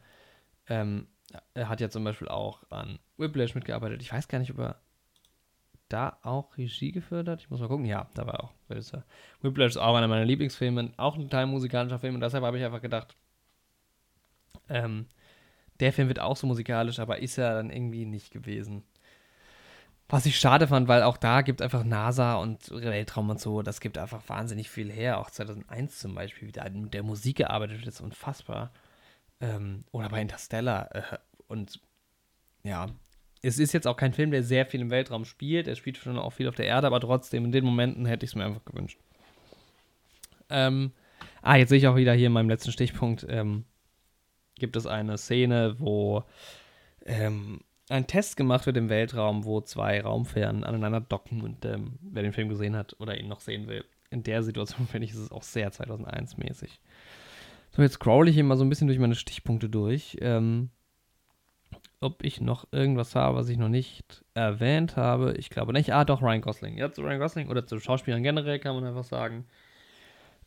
Ähm, er hat ja zum Beispiel auch an Whiplash mitgearbeitet. Ich weiß gar nicht, ob er da auch Regie geführt hat. Ich muss mal gucken. Ja, da war auch. Whiplash ist auch einer meiner Lieblingsfilme, auch ein Teil musikalischer Film und deshalb habe ich einfach gedacht, ähm, der Film wird auch so musikalisch, aber ist er dann irgendwie nicht gewesen. Was ich schade fand, weil auch da gibt einfach NASA und Weltraum und so, das gibt einfach wahnsinnig viel her. Auch 2001 zum Beispiel, wie da mit der Musik gearbeitet wird, ist unfassbar. Ähm, oder bei Interstellar. Äh, und ja, es ist jetzt auch kein Film, der sehr viel im Weltraum spielt. Er spielt schon auch viel auf der Erde, aber trotzdem, in den Momenten hätte ich es mir einfach gewünscht. Ähm, ah, jetzt sehe ich auch wieder hier in meinem letzten Stichpunkt, ähm, gibt es eine Szene, wo ähm, ein Test gemacht wird im Weltraum, wo zwei Raumfähren aneinander docken und ähm, wer den Film gesehen hat oder ihn noch sehen will, in der Situation, finde ich, ist es auch sehr 2001-mäßig. So, jetzt scroll ich hier mal so ein bisschen durch meine Stichpunkte durch. Ähm, ob ich noch irgendwas habe, was ich noch nicht erwähnt habe. Ich glaube nicht. Ah, doch, Ryan Gosling. Ja, zu Ryan Gosling oder zu Schauspielern generell kann man einfach sagen.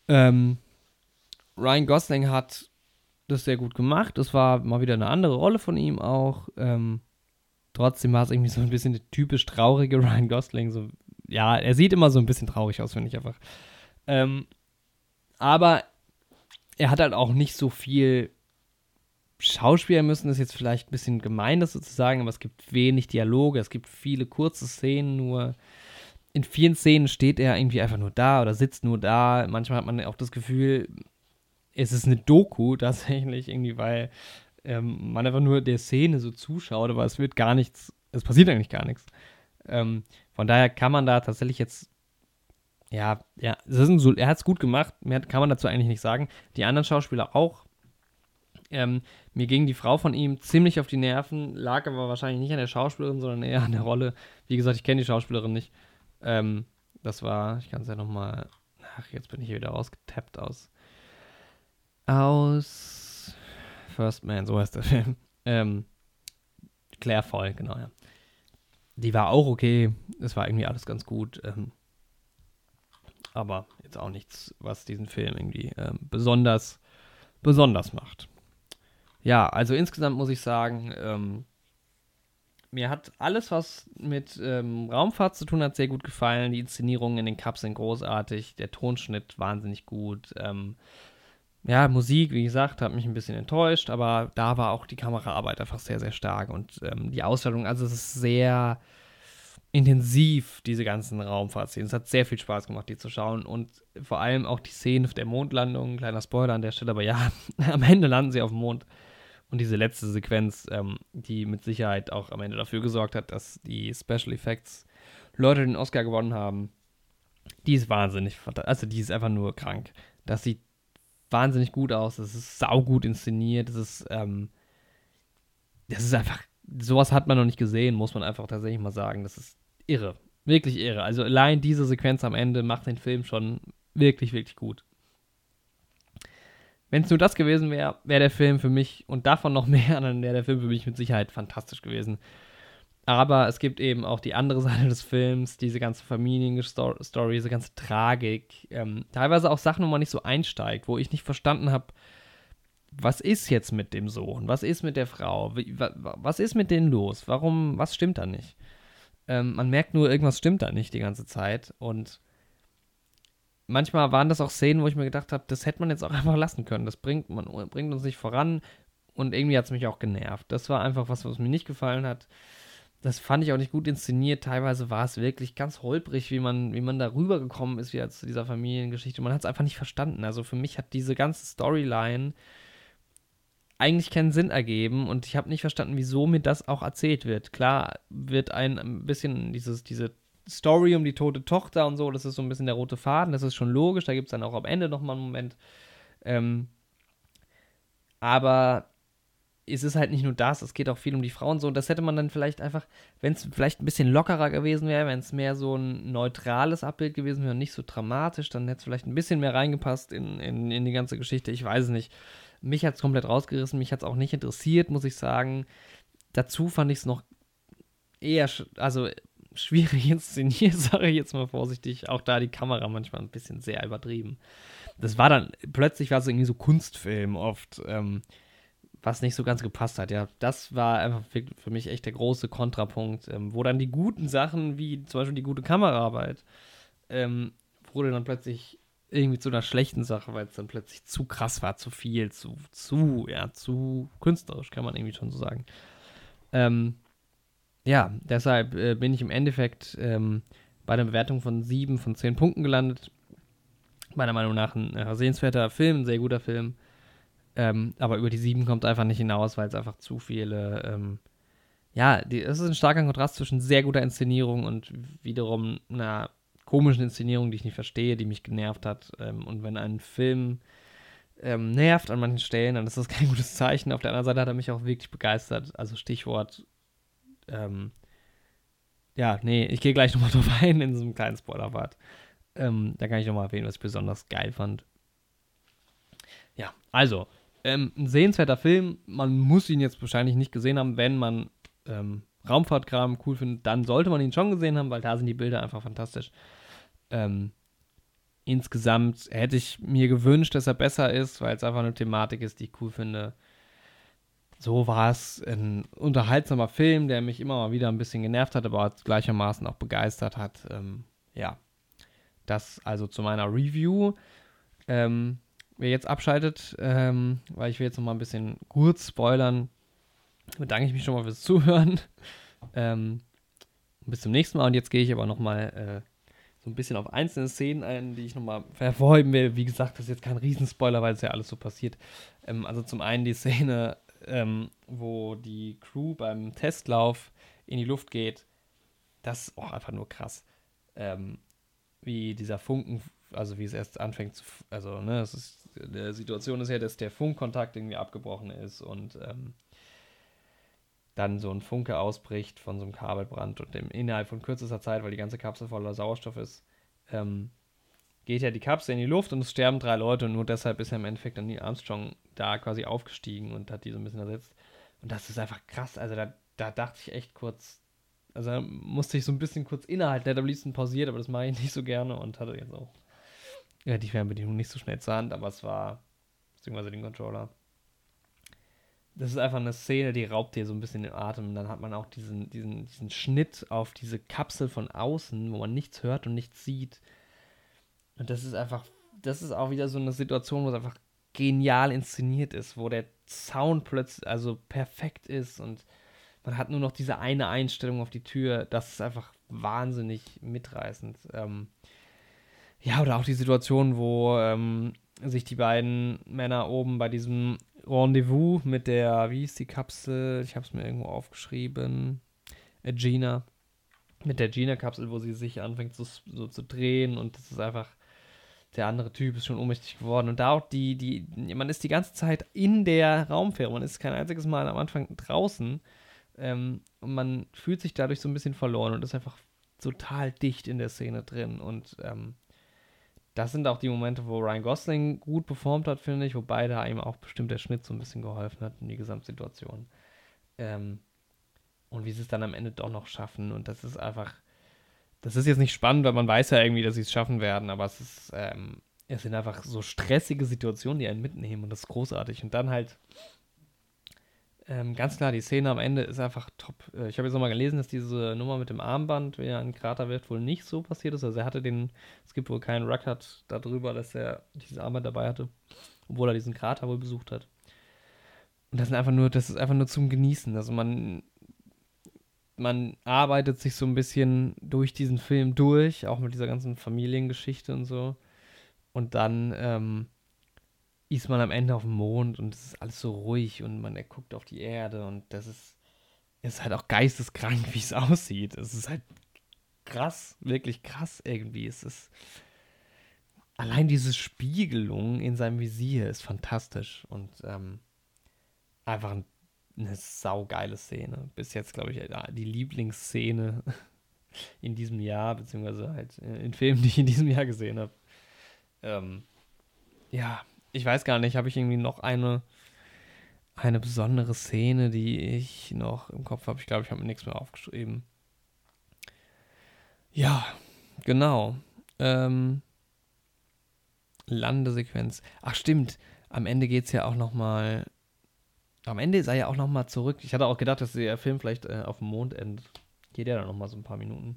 Ähm, Ryan Gosling hat das sehr gut gemacht. Es war mal wieder eine andere Rolle von ihm auch. Ähm, trotzdem war es irgendwie so ein bisschen der typisch traurige Ryan Gosling. So, ja, er sieht immer so ein bisschen traurig aus, finde ich einfach. Ähm, aber er hat halt auch nicht so viel Schauspieler müssen, ist jetzt vielleicht ein bisschen gemein, das sozusagen, aber es gibt wenig Dialoge, es gibt viele kurze Szenen nur. In vielen Szenen steht er irgendwie einfach nur da oder sitzt nur da. Manchmal hat man auch das Gefühl, es ist eine Doku tatsächlich, irgendwie, weil ähm, man einfach nur der Szene so zuschaut, aber es wird gar nichts, es passiert eigentlich gar nichts. Ähm, von daher kann man da tatsächlich jetzt, ja, ja, so, er hat es gut gemacht, mehr kann man dazu eigentlich nicht sagen. Die anderen Schauspieler auch. Ähm, mir ging die Frau von ihm ziemlich auf die Nerven, lag aber wahrscheinlich nicht an der Schauspielerin, sondern eher an der Rolle. Wie gesagt, ich kenne die Schauspielerin nicht. Ähm, das war, ich kann es ja nochmal, ach, jetzt bin ich hier wieder rausgetappt aus, aus First Man, so heißt der Film. Ähm, Claire Foy, genau, ja. Die war auch okay, es war irgendwie alles ganz gut. Ähm, aber jetzt auch nichts, was diesen Film irgendwie ähm, besonders, besonders macht ja, also insgesamt muss ich sagen, ähm, mir hat alles, was mit ähm, Raumfahrt zu tun hat, sehr gut gefallen. Die Inszenierungen in den Cups sind großartig, der Tonschnitt wahnsinnig gut. Ähm, ja, Musik, wie gesagt, hat mich ein bisschen enttäuscht, aber da war auch die Kameraarbeit einfach sehr, sehr stark und ähm, die Ausstellung, also es ist sehr intensiv, diese ganzen Raumfahrtszenen. Es hat sehr viel Spaß gemacht, die zu schauen und vor allem auch die Szene der Mondlandung, kleiner Spoiler an der Stelle, aber ja, am Ende landen sie auf dem Mond. Und diese letzte Sequenz, ähm, die mit Sicherheit auch am Ende dafür gesorgt hat, dass die Special Effects Leute den Oscar gewonnen haben, die ist wahnsinnig, also die ist einfach nur krank. Das sieht wahnsinnig gut aus, das ist saugut inszeniert, das ist, ähm, das ist einfach, sowas hat man noch nicht gesehen, muss man einfach tatsächlich mal sagen. Das ist irre, wirklich irre. Also allein diese Sequenz am Ende macht den Film schon wirklich, wirklich gut. Wenn es nur das gewesen wäre, wäre der Film für mich und davon noch mehr, dann wäre der Film für mich mit Sicherheit fantastisch gewesen. Aber es gibt eben auch die andere Seite des Films, diese ganze Familienstory, diese ganze Tragik. Ähm, teilweise auch Sachen, wo man nicht so einsteigt, wo ich nicht verstanden habe, was ist jetzt mit dem Sohn? Was ist mit der Frau? Wie, wa, was ist mit denen los? Warum, was stimmt da nicht? Ähm, man merkt nur, irgendwas stimmt da nicht die ganze Zeit. Und manchmal waren das auch Szenen, wo ich mir gedacht habe, das hätte man jetzt auch einfach lassen können. Das bringt, man, bringt uns nicht voran und irgendwie hat es mich auch genervt. Das war einfach was, was mir nicht gefallen hat. Das fand ich auch nicht gut inszeniert. Teilweise war es wirklich ganz holprig, wie man, wie man da rübergekommen ist, wie zu dieser Familiengeschichte. Man hat es einfach nicht verstanden. Also für mich hat diese ganze Storyline eigentlich keinen Sinn ergeben und ich habe nicht verstanden, wieso mir das auch erzählt wird. Klar wird ein bisschen dieses, diese Story um die tote Tochter und so, das ist so ein bisschen der rote Faden, das ist schon logisch, da gibt es dann auch am Ende nochmal einen Moment. Ähm, aber es ist halt nicht nur das, es geht auch viel um die Frauen so. Und das hätte man dann vielleicht einfach, wenn es vielleicht ein bisschen lockerer gewesen wäre, wenn es mehr so ein neutrales Abbild gewesen wäre und nicht so dramatisch, dann hätte es vielleicht ein bisschen mehr reingepasst in, in, in die ganze Geschichte. Ich weiß es nicht. Mich hat es komplett rausgerissen, mich hat es auch nicht interessiert, muss ich sagen. Dazu fand ich es noch eher, also schwierig inszeniert, sage ich jetzt mal vorsichtig. Auch da die Kamera manchmal ein bisschen sehr übertrieben. Das war dann, plötzlich war es irgendwie so Kunstfilm oft, ähm, was nicht so ganz gepasst hat. Ja, das war einfach für, mich echt der große Kontrapunkt, ähm, wo dann die guten Sachen, wie zum Beispiel die gute Kameraarbeit, ähm, wurde dann plötzlich irgendwie zu einer schlechten Sache, weil es dann plötzlich zu krass war, zu viel, zu, zu, ja, zu künstlerisch, kann man irgendwie schon so sagen. Ähm, ja, deshalb äh, bin ich im Endeffekt ähm, bei einer Bewertung von 7 von 10 Punkten gelandet. Meiner Meinung nach ein äh, sehenswerter Film, ein sehr guter Film. Ähm, aber über die 7 kommt einfach nicht hinaus, weil es einfach zu viele. Ähm, ja, es ist ein starker Kontrast zwischen sehr guter Inszenierung und wiederum einer komischen Inszenierung, die ich nicht verstehe, die mich genervt hat. Ähm, und wenn ein Film ähm, nervt an manchen Stellen, dann ist das kein gutes Zeichen. Auf der anderen Seite hat er mich auch wirklich begeistert. Also Stichwort ähm, ja, nee, ich gehe gleich nochmal drauf ein in so einem kleinen Spoiler-Part. Ähm, da kann ich nochmal erwähnen, was ich besonders geil fand. Ja, also, ähm, ein sehenswerter Film. Man muss ihn jetzt wahrscheinlich nicht gesehen haben, wenn man ähm, Raumfahrtkram cool findet, dann sollte man ihn schon gesehen haben, weil da sind die Bilder einfach fantastisch. Ähm, insgesamt hätte ich mir gewünscht, dass er besser ist, weil es einfach eine Thematik ist, die ich cool finde. So war es ein unterhaltsamer Film, der mich immer mal wieder ein bisschen genervt hat, aber gleichermaßen auch begeistert hat. Ähm, ja, das also zu meiner Review. Ähm, wer jetzt abschaltet, ähm, weil ich will jetzt noch mal ein bisschen kurz spoilern, bedanke ich mich schon mal fürs Zuhören. Ähm, bis zum nächsten Mal und jetzt gehe ich aber noch mal äh, so ein bisschen auf einzelne Szenen ein, die ich nochmal hervorheben will. Wie gesagt, das ist jetzt kein Riesenspoiler, weil es ja alles so passiert. Ähm, also zum einen die Szene, ähm, wo die Crew beim Testlauf in die Luft geht. Das ist auch einfach nur krass. Ähm, wie dieser Funken, also wie es erst anfängt zu, also ne, es ist, die Situation ist ja, dass der Funkkontakt irgendwie abgebrochen ist und ähm, dann so ein Funke ausbricht von so einem Kabelbrand und im, innerhalb von kürzester Zeit, weil die ganze Kapsel voller Sauerstoff ist, ähm, geht ja die Kapsel in die Luft und es sterben drei Leute und nur deshalb ist ja im Endeffekt dann Neil Armstrong da quasi aufgestiegen und hat die so ein bisschen ersetzt. Und das ist einfach krass. Also da, da dachte ich echt kurz, also da musste ich so ein bisschen kurz innehalten. Der hat am liebsten pausiert, aber das mache ich nicht so gerne und hatte jetzt auch ja, die Fernbedienung nicht so schnell Hand, aber es war, beziehungsweise den Controller das ist einfach eine Szene, die raubt dir so ein bisschen den Atem. Und dann hat man auch diesen, diesen, diesen Schnitt auf diese Kapsel von außen, wo man nichts hört und nichts sieht. Und das ist einfach, das ist auch wieder so eine Situation, wo es einfach genial inszeniert ist, wo der Sound plötzlich also perfekt ist und man hat nur noch diese eine Einstellung auf die Tür. Das ist einfach wahnsinnig mitreißend. Ähm, ja, oder auch die Situation, wo ähm, sich die beiden Männer oben bei diesem Rendezvous mit der, wie ist die Kapsel? Ich habe es mir irgendwo aufgeschrieben. Äh, Gina. Mit der Gina-Kapsel, wo sie sich anfängt so, so zu drehen und das ist einfach der andere Typ ist schon ohnmächtig geworden. Und da auch die, die, man ist die ganze Zeit in der Raumfähre, man ist kein einziges Mal am Anfang draußen. Ähm, und man fühlt sich dadurch so ein bisschen verloren und ist einfach total dicht in der Szene drin. Und ähm, das sind auch die Momente, wo Ryan Gosling gut performt hat, finde ich, wobei da ihm auch bestimmt der Schnitt so ein bisschen geholfen hat in die Gesamtsituation. Ähm, und wie sie es dann am Ende doch noch schaffen. Und das ist einfach, das ist jetzt nicht spannend, weil man weiß ja irgendwie, dass sie es schaffen werden, aber es ist, ähm, es sind einfach so stressige Situationen, die einen mitnehmen und das ist großartig. Und dann halt ähm, ganz klar, die Szene am Ende ist einfach top. Äh, ich habe jetzt nochmal gelesen, dass diese Nummer mit dem Armband, wie er ein Krater wird, wohl nicht so passiert ist. Also er hatte den, es gibt wohl keinen Record darüber, dass er dieses Armband dabei hatte, obwohl er diesen Krater wohl besucht hat. Und das sind einfach nur, das ist einfach nur zum Genießen. Also man, man arbeitet sich so ein bisschen durch diesen Film durch, auch mit dieser ganzen Familiengeschichte und so. Und dann ähm, ist man am Ende auf dem Mond und es ist alles so ruhig und man guckt auf die Erde und das ist, ist halt auch geisteskrank, wie es aussieht. Es ist halt krass, wirklich krass irgendwie. Es ist allein diese Spiegelung in seinem Visier ist fantastisch und ähm, einfach eine saugeile Szene. Bis jetzt, glaube ich, die Lieblingsszene in diesem Jahr, beziehungsweise halt in Filmen, die ich in diesem Jahr gesehen habe. Ähm, ja, ich weiß gar nicht, habe ich irgendwie noch eine, eine besondere Szene, die ich noch im Kopf habe. Ich glaube, ich habe mir nichts mehr aufgeschrieben. Ja, genau. Ähm, Landesequenz. Ach stimmt, am Ende geht es ja auch noch mal. Am Ende ist er ja auch noch mal zurück. Ich hatte auch gedacht, dass der Film vielleicht äh, auf dem Mond endet. Geht ja dann noch mal so ein paar Minuten.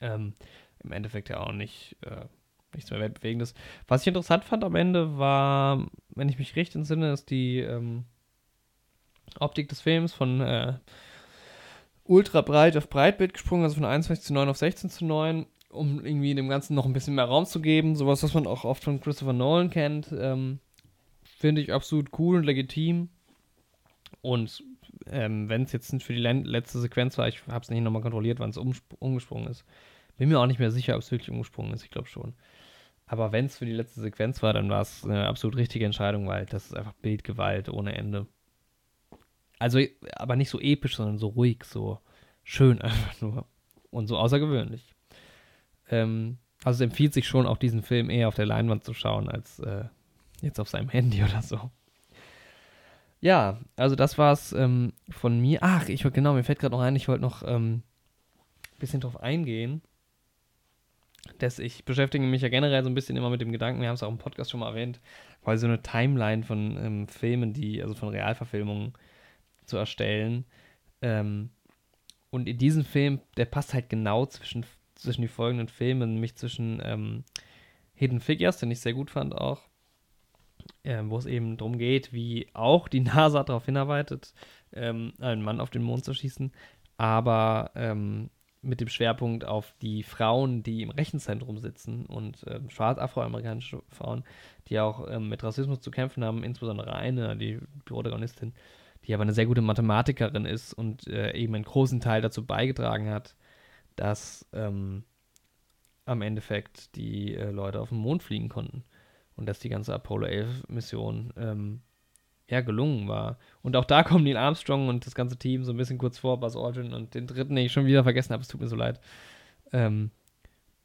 Ähm, Im Endeffekt ja auch nicht. Äh, nichts mehr Weltbewegendes. Was ich interessant fand am Ende war, wenn ich mich recht entsinne, ist die ähm, Optik des Films von äh, ultra breit auf Breitbild gesprungen, also von 21 zu 9 auf 16 zu 9, um irgendwie dem Ganzen noch ein bisschen mehr Raum zu geben. Sowas, was man auch oft von Christopher Nolan kennt. Ähm, Finde ich absolut cool und legitim. Und ähm, wenn es jetzt für die letzte Sequenz war, ich habe es nicht nochmal kontrolliert, wann es umgesprungen ist. Bin mir auch nicht mehr sicher, ob es wirklich umgesprungen ist. Ich glaube schon. Aber wenn es für die letzte Sequenz war, dann war es eine absolut richtige Entscheidung, weil das ist einfach Bildgewalt ohne Ende. Also, aber nicht so episch, sondern so ruhig, so schön einfach nur. Und so außergewöhnlich. Ähm, Also es empfiehlt sich schon auch diesen Film eher auf der Leinwand zu schauen, als äh, jetzt auf seinem Handy oder so. Ja, also das war's ähm, von mir. Ach, ich genau, mir fällt gerade noch ein, ich wollte noch ähm, ein bisschen drauf eingehen. Dass ich beschäftige mich ja generell so ein bisschen immer mit dem Gedanken, wir haben es auch im Podcast schon mal erwähnt, weil so eine Timeline von ähm, Filmen, die, also von Realverfilmungen zu erstellen. Ähm, und in diesem Film, der passt halt genau zwischen, zwischen die folgenden Filmen, nämlich zwischen ähm, Hidden Figures, den ich sehr gut fand auch, äh, wo es eben darum geht, wie auch die NASA darauf hinarbeitet, ähm, einen Mann auf den Mond zu schießen, aber ähm, mit dem Schwerpunkt auf die Frauen, die im Rechenzentrum sitzen und ähm, schwarz-afroamerikanische Frauen, die auch ähm, mit Rassismus zu kämpfen haben, insbesondere eine, die Protagonistin, die aber eine sehr gute Mathematikerin ist und äh, eben einen großen Teil dazu beigetragen hat, dass ähm, am Endeffekt die äh, Leute auf den Mond fliegen konnten und dass die ganze Apollo 11 Mission ähm, ja gelungen war. Und auch da kommen Neil Armstrong und das ganze Team so ein bisschen kurz vor, Buzz Aldrin und den dritten, den ich schon wieder vergessen habe, es tut mir so leid. Ähm,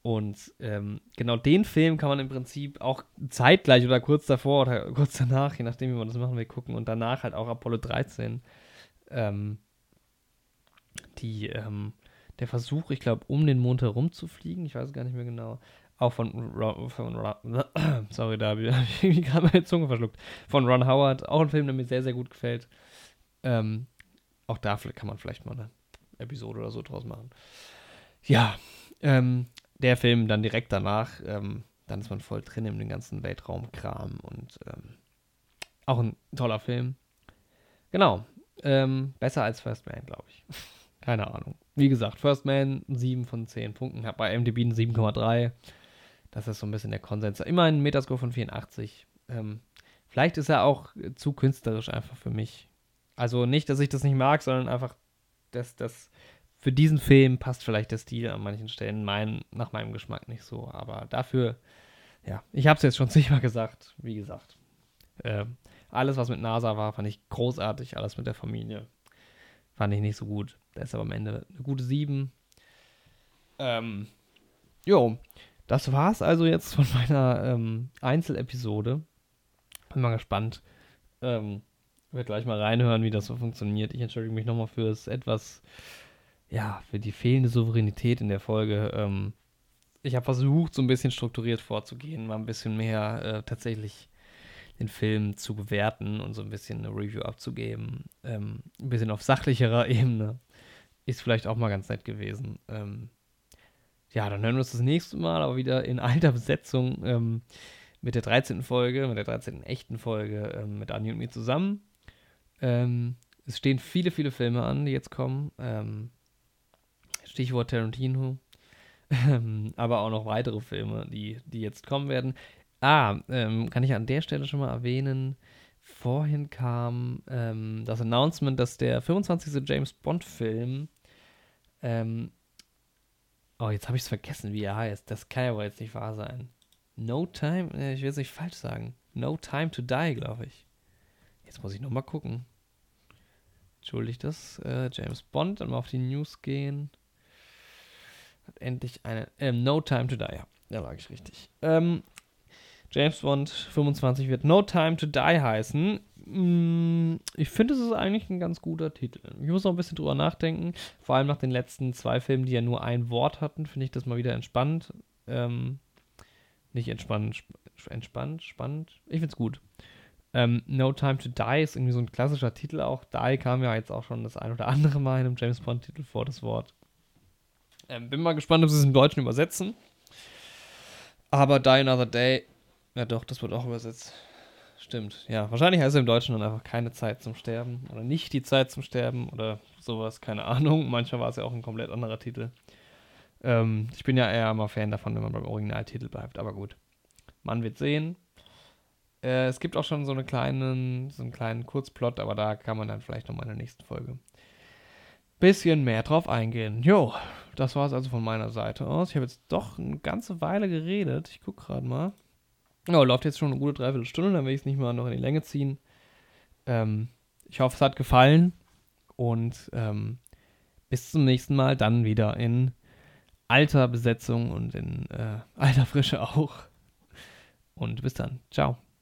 und ähm, genau den Film kann man im Prinzip auch zeitgleich oder kurz davor oder kurz danach, je nachdem, wie man das machen will, gucken. Und danach halt auch Apollo 13. Ähm, die, ähm, der Versuch, ich glaube, um den Mond herum zu fliegen, ich weiß gar nicht mehr genau. Auch von, Ron, von sorry, da habe ich irgendwie gerade meine Zunge verschluckt. Von Ron Howard, auch ein Film, der mir sehr, sehr gut gefällt. Ähm, auch da kann man vielleicht mal eine Episode oder so draus machen. Ja, ähm, der Film dann direkt danach, ähm, dann ist man voll drin in dem ganzen Weltraumkram und ähm, auch ein toller Film. Genau. Ähm, besser als First Man, glaube ich. Keine Ahnung. Wie gesagt, First Man 7 von 10 Punkten, hat bei MDB eine 7,3. Das ist so ein bisschen der Konsens. Immer ein Metascore von 84. Ähm, vielleicht ist er auch zu künstlerisch einfach für mich. Also nicht, dass ich das nicht mag, sondern einfach, dass das für diesen Film passt vielleicht der Stil an manchen Stellen mein, nach meinem Geschmack nicht so. Aber dafür, ja, ich habe es jetzt schon zigmal gesagt, wie gesagt. Äh, alles, was mit NASA war, fand ich großartig. Alles mit der Familie fand ich nicht so gut. Da ist aber am Ende eine gute 7. Ähm, jo, das war's also jetzt von meiner ähm, Einzelepisode. Bin mal gespannt. Ähm, werde gleich mal reinhören, wie das so funktioniert. Ich entschuldige mich nochmal für das etwas ja, für die fehlende Souveränität in der Folge. Ähm, ich habe versucht, so ein bisschen strukturiert vorzugehen, mal ein bisschen mehr äh, tatsächlich den Film zu bewerten und so ein bisschen eine Review abzugeben. Ähm, ein bisschen auf sachlicherer Ebene. Ist vielleicht auch mal ganz nett gewesen. Ähm, ja, dann hören wir uns das nächste Mal, aber wieder in alter Besetzung ähm, mit der 13. Folge, mit der 13. echten Folge ähm, mit Anni und mir zusammen. Ähm, es stehen viele, viele Filme an, die jetzt kommen. Ähm, Stichwort Tarantino. Ähm, aber auch noch weitere Filme, die, die jetzt kommen werden. Ah, ähm, kann ich an der Stelle schon mal erwähnen, vorhin kam das Announcement, dass der 25. James Bond-Film, oh, jetzt habe ich es vergessen, wie er heißt. Das kann ja wohl jetzt nicht wahr sein. No Time, äh, ich will es nicht falsch sagen. No Time to Die, glaube ich. Jetzt muss ich nochmal gucken. Entschuldigt das. Äh, James Bond, dann mal auf die News gehen. Hat endlich eine. Ähm, no Time to Die, ja. Da lag ich richtig. Ähm, James Bond 25 wird No Time to Die heißen. Mm, ich finde, es ist eigentlich ein ganz guter Titel. Ich muss noch ein bisschen drüber nachdenken. Vor allem nach den letzten zwei Filmen, die ja nur ein Wort hatten, finde ich das mal wieder entspannt. Ähm, nicht entspannt, entspannt, spannend. Ich finde es gut. Ähm, no Time to Die ist irgendwie so ein klassischer Titel auch. Die kam ja jetzt auch schon das ein oder andere Mal in einem James Bond-Titel vor, das Wort. Ähm, bin mal gespannt, ob sie es im Deutschen übersetzen. Aber Die Another Day, ja doch, das wird auch übersetzt. Stimmt, ja. Wahrscheinlich heißt es im Deutschen dann einfach keine Zeit zum Sterben oder nicht die Zeit zum Sterben oder sowas, keine Ahnung. Manchmal war es ja auch ein komplett anderer Titel. Ähm, ich bin ja eher mal Fan davon, wenn man beim Originaltitel bleibt, aber gut. Man wird sehen. Äh, es gibt auch schon so, eine kleinen, so einen kleinen Kurzplot, aber da kann man dann vielleicht nochmal in der nächsten Folge bisschen mehr drauf eingehen. Jo, das war es also von meiner Seite aus. Ich habe jetzt doch eine ganze Weile geredet. Ich gucke gerade mal. Oh, läuft jetzt schon eine gute Dreiviertelstunde, dann will ich es nicht mal noch in die Länge ziehen. Ähm, ich hoffe, es hat gefallen. Und ähm, bis zum nächsten Mal, dann wieder in alter Besetzung und in äh, alter Frische auch. Und bis dann. Ciao.